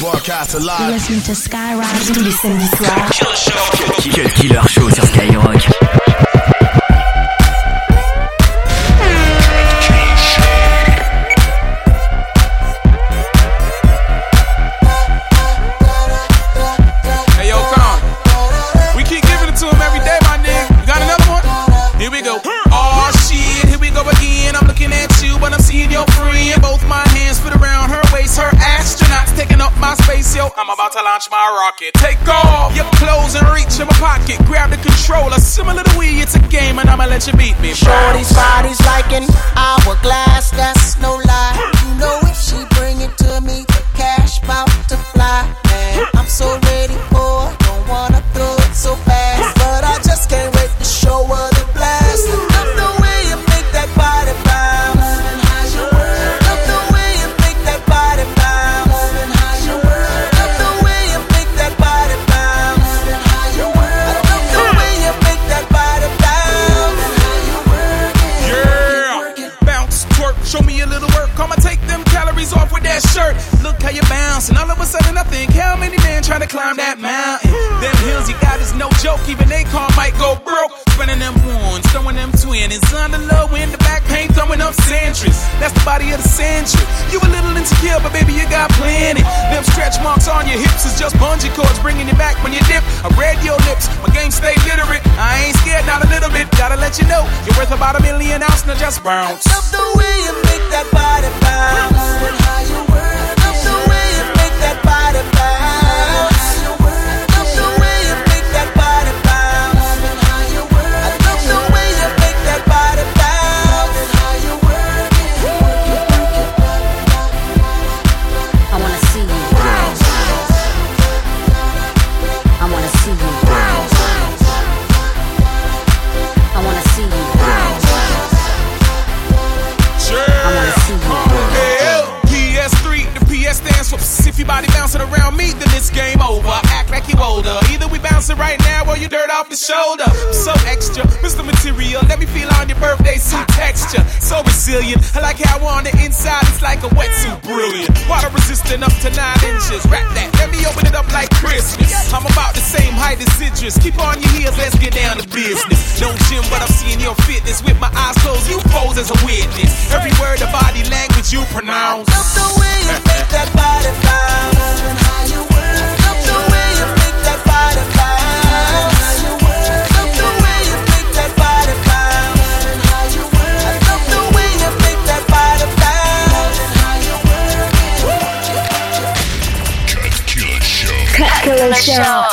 Broadcast. Tous les samedis soirs. Killer Show sur Skyrock. Controller, similar to we. It's a game, and I'ma let you beat me. Shorty's body's like an hourglass, that's no lie. You know if she bring it to me, the cash bout to fly. Man, I'm so and all of a sudden I think, how many men trying to climb that mountain? Them hills you got is no joke, even they car might go broke. Spinning them ones, throwing them twins. Under low in the back paint, throwing up centuries. That's the body of the century. You a little insecure, but baby, you got plenty. Them stretch marks on your hips is just bungee cords bringing you back when you dip. I read your lips, my game stay literate. I ain't scared, not a little bit. Gotta let you know, you're worth about a million ounce, now just bounce. Love the way you make that If your body bouncing around me, then it's game over. Act like you older. Either we bouncing right now or you dirt off the shoulder. So extra, Mr. Material. Let me feel on your birthday suit texture. So resilient. I like how on the inside it's like a wetsuit. Brilliant. Water resistant up to nine inches. Wrap that. Let me open it up like Christmas. I'm about the same height as citrus. Keep on your heels, let's get down to business. No gym, but I'm seeing your fitness. With my eyes closed, you pose as a witness. Every word of body language you pronounce. Love the way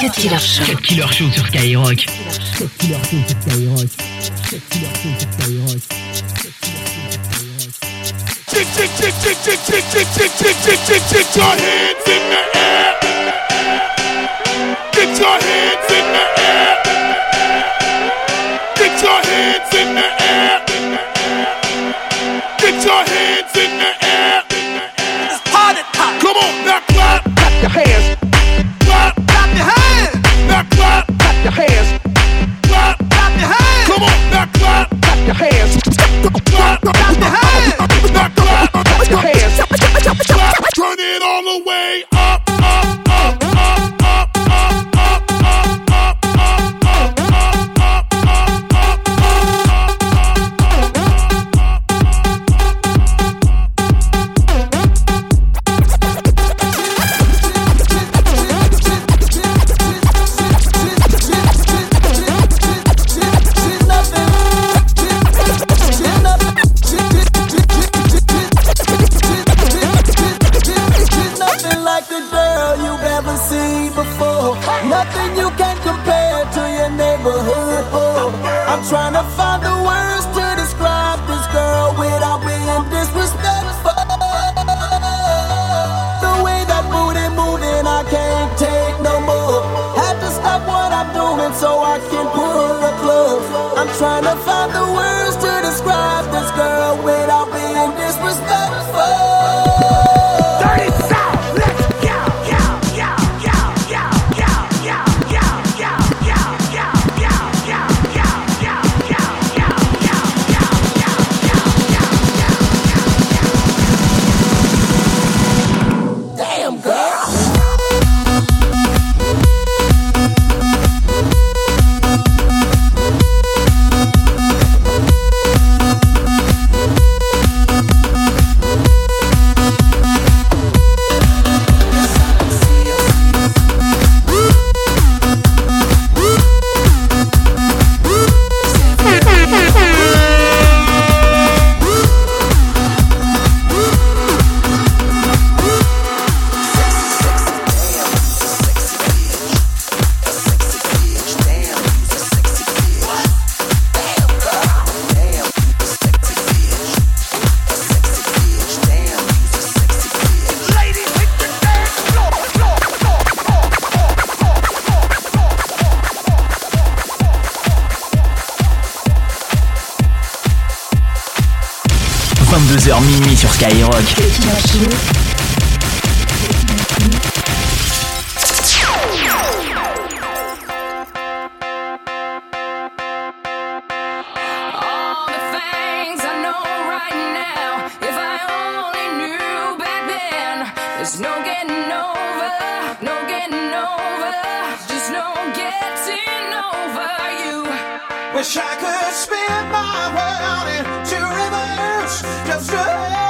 Cut Killer Show. Cut Killer Show sur Skyrock. Cut Killer Show sur Skyrock. Killer Show sur Skyrock. Get your hands in the air. Get your hands in the air. Get your hands in the air. son to then, there's no getting over, no getting over, just no getting over you. Wish I could spin my world into reverse just to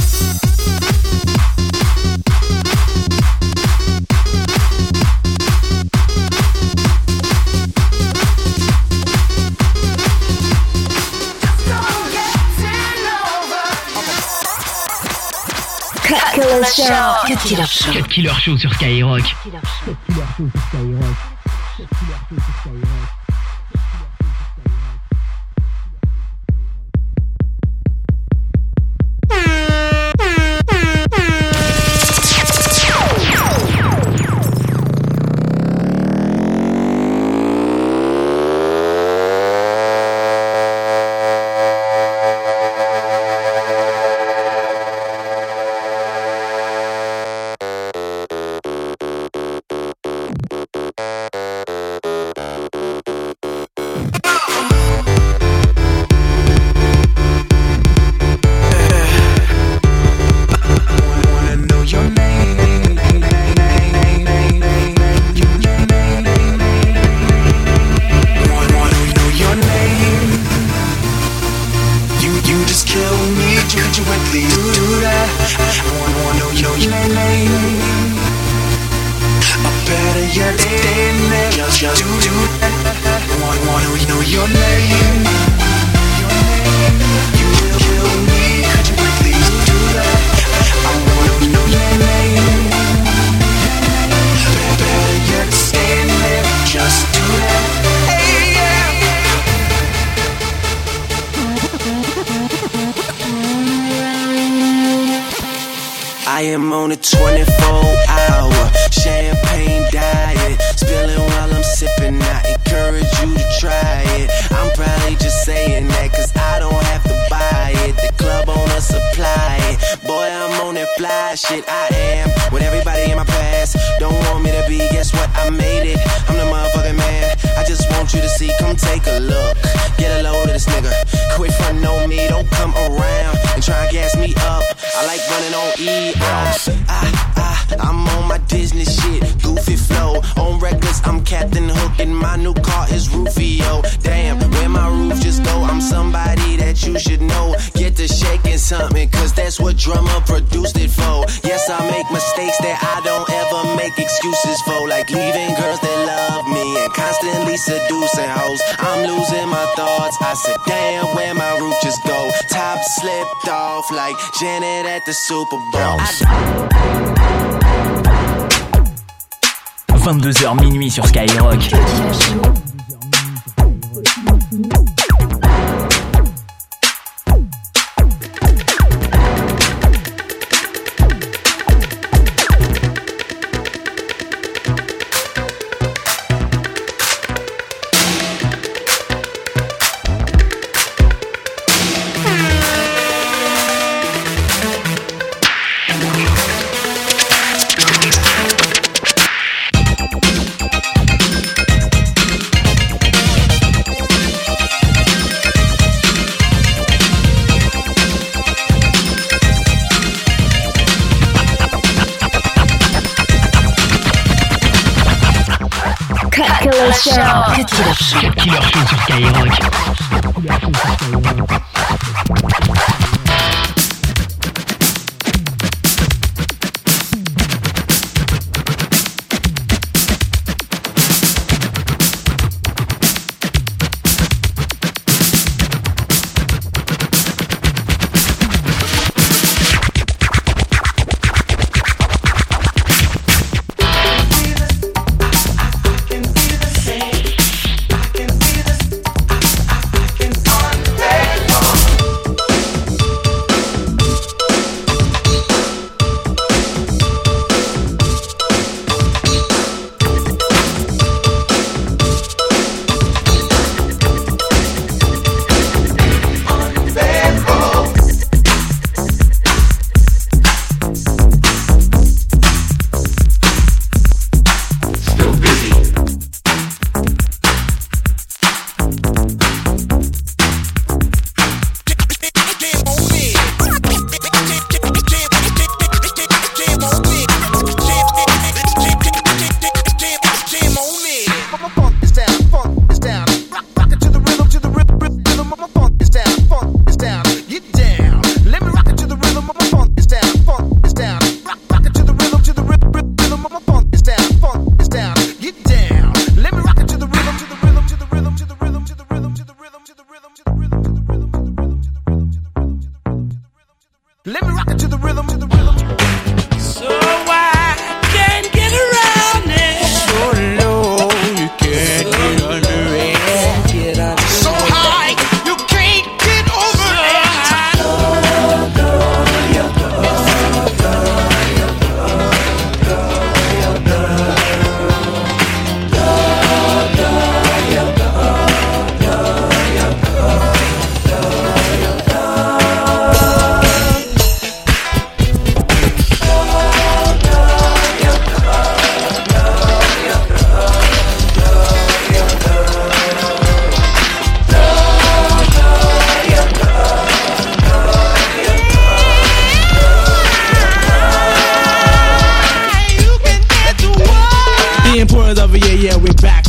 Cut Killer Show. Cut Killer Show. Cut Killer Show sur Skyrock. I am on a 24 hour champagne diet. Spilling while I'm sipping. I encourage you to try it. I'm probably just saying that cause I don't have to buy it. The club on a supply it. Boy, I'm on that fly shit. I am with everybody in my past. Don't want me to be, guess what? I made it. I'm the motherfucking man. I just want you to see, come take a look. Get a load of this nigga. Quit frontin' on me, don't come around and try and gas me up. I like running on E. I, I, I'm on my Disney shit, goofy flow. On records, I'm Captain Hook, and my new car is Rufio. Damn, where my roof just go? I'm somebody that you should know. Get to shaking something, cause that's what drummer produced it for. Yes, I make mistakes that I don't ever make excuses for, like leaving girls that love me and constantly seducing hoes. I'm losing my thoughts. I said, damn, where my roof just go? Slipped off like Janet at the Super Bowl. I 22h minuit sur Skyrock. 给我去也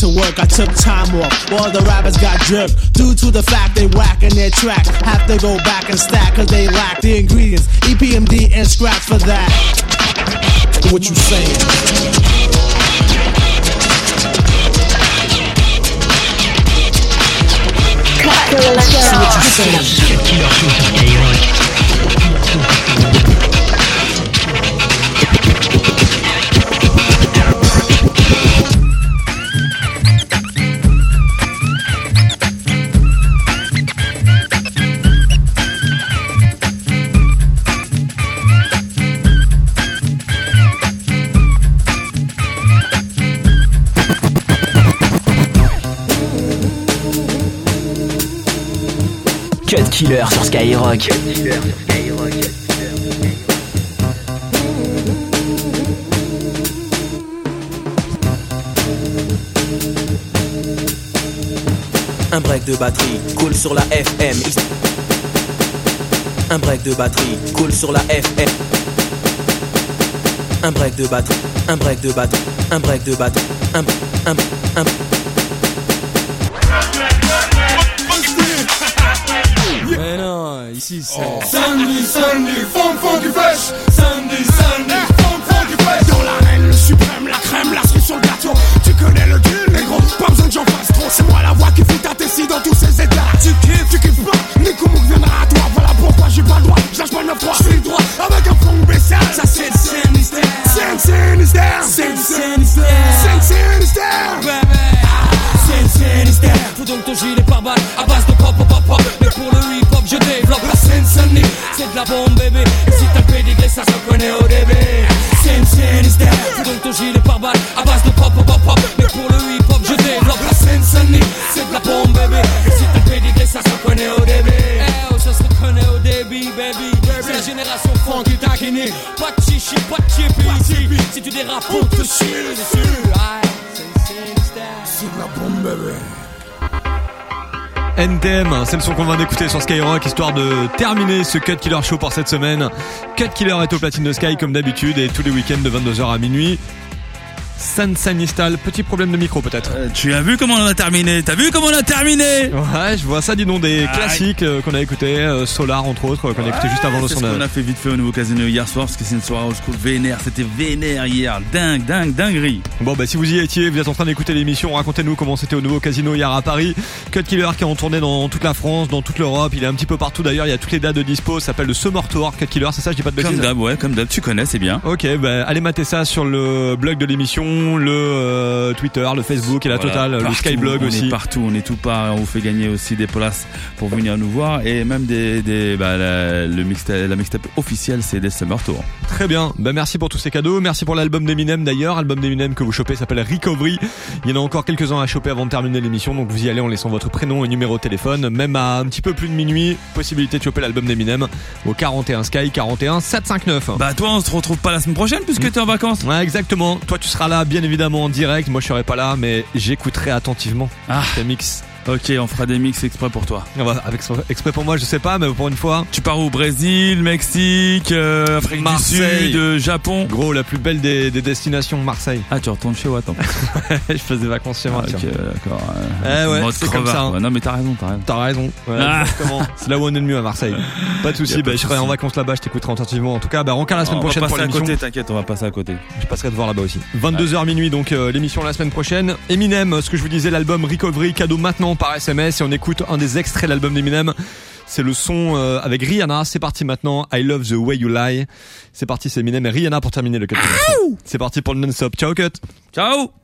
to work. I took time off. All the rappers got jerked due to the fact they whack in their track. Have to go back and stack cause they lack the ingredients. E EPMD and scratch for that. What you saying? Cut Killer Show. Killer sur Skyrock. Un break de batterie coule sur la FM. Un break de batterie coule sur la FM. Un break de batterie, un break de batterie, un break de batterie, un, un, un. Mais non, ici c'est. Sandy, Sandy, funk, funky fresh. Sandy, Sandy, funk, funky fresh. Dans l'arène, le suprême, la crème, la cerise sur le gâteau. Tu connais le deal, négro. Pas besoin que j'en fasse Bébé. NTM, c'est le son qu'on vient d'écouter sur Skyrock, histoire de terminer ce Cut Killer Show pour cette semaine. Cut Killer est au platine de Sky comme d'habitude et tous les week-ends de 22h à minuit. San Sanistal, petit problème de micro peut-être. Euh, tu as vu comment on a terminé? T'as vu comment on a terminé? Ouais, je vois ça, dis donc, des Ah, classiques euh, qu'on a écouté, euh, Solar entre autres, qu'on a écouté juste avant le C'est son ce qu'on a fait vite fait au nouveau casino hier soir parce que c'est une soirée old school vénère. C'était vénère hier. Dingue, dingue, dinguerie. Bon bah si vous y étiez, vous êtes en train d'écouter l'émission, racontez-nous comment c'était au nouveau casino hier à Paris. Cut Killer qui est en tournée dans toute la France, dans toute l'Europe, il est un petit peu partout d'ailleurs, il y a toutes les dates de dispo, ça s'appelle le Summer Tour Cut Killer, c'est ça, je dis pas de bêtises Comme d'hab, ouais, comme d'hab. Tu connais, c'est bien. Ok, bah allez mater ça sur le blog de l'émission, le euh, Twitter, le Facebook et la Voilà, totale, le Skyblog on aussi. est partout, on est tout part. On vous fait gagner aussi des places pour venir nous voir et même des, des bah, la, le mixtape, la mixtape officielle, c'est des Summer Tour. Très bien, bah merci pour tous ces cadeaux, merci pour l'album d'Eminem d'ailleurs, album d'Eminem que vous chopez s'appelle Recovery. Il y en a encore quelques-uns à choper avant de terminer l'émission, donc vous y allez en laissant votre prénom et numéro de téléphone, même à un petit peu plus de minuit, possibilité de choper l'album d'Eminem au 41 Sky 41 759. Bah toi, on se retrouve pas la semaine prochaine puisque t'es en vacances. Ouais, exactement. Toi, tu seras là, bien évidemment, en direct. Moi, je serai pas là, mais j'écouterai attentivement Ah. tes mix. Ok, on fera des mix exprès pour toi. On va- Avec exprès pour moi, je sais pas, mais pour une fois, Tu pars au Brésil, Mexique, euh, Afrique Marseille. du Sud, euh, Japon. gros, la plus belle des, des destinations, Marseille. Ah, tu retournes chez Watt. je faisais des vacances chez moi. Ah, ok, d'accord. Eh ouais, c'est comme ça, hein. Non, mais t'as raison, t'as raison. T'as raison. Ouais, Ah. C'est là où on est le mieux à Marseille. Pas de soucis. pas Bah, je serai en vacances là-bas. Je t'écouterai attentivement. En tout cas, bah, rencard la semaine on va prochaine pour passer à côté, t'inquiète, on va passer à côté. Je passerai te voir là-bas aussi. 22h minuit, donc euh, l'émission la semaine prochaine. Eminem, ce que je vous disais, l'album Recovery, cadeau maintenant par SMS. Et on écoute un des extraits de l'album d'Eminem. C'est le son euh, avec Rihanna. C'est parti maintenant. I love the way you lie. C'est parti, c'est Eminem et Rihanna pour terminer le 4 C'est parti pour le non-stop. Ciao, cut. Ciao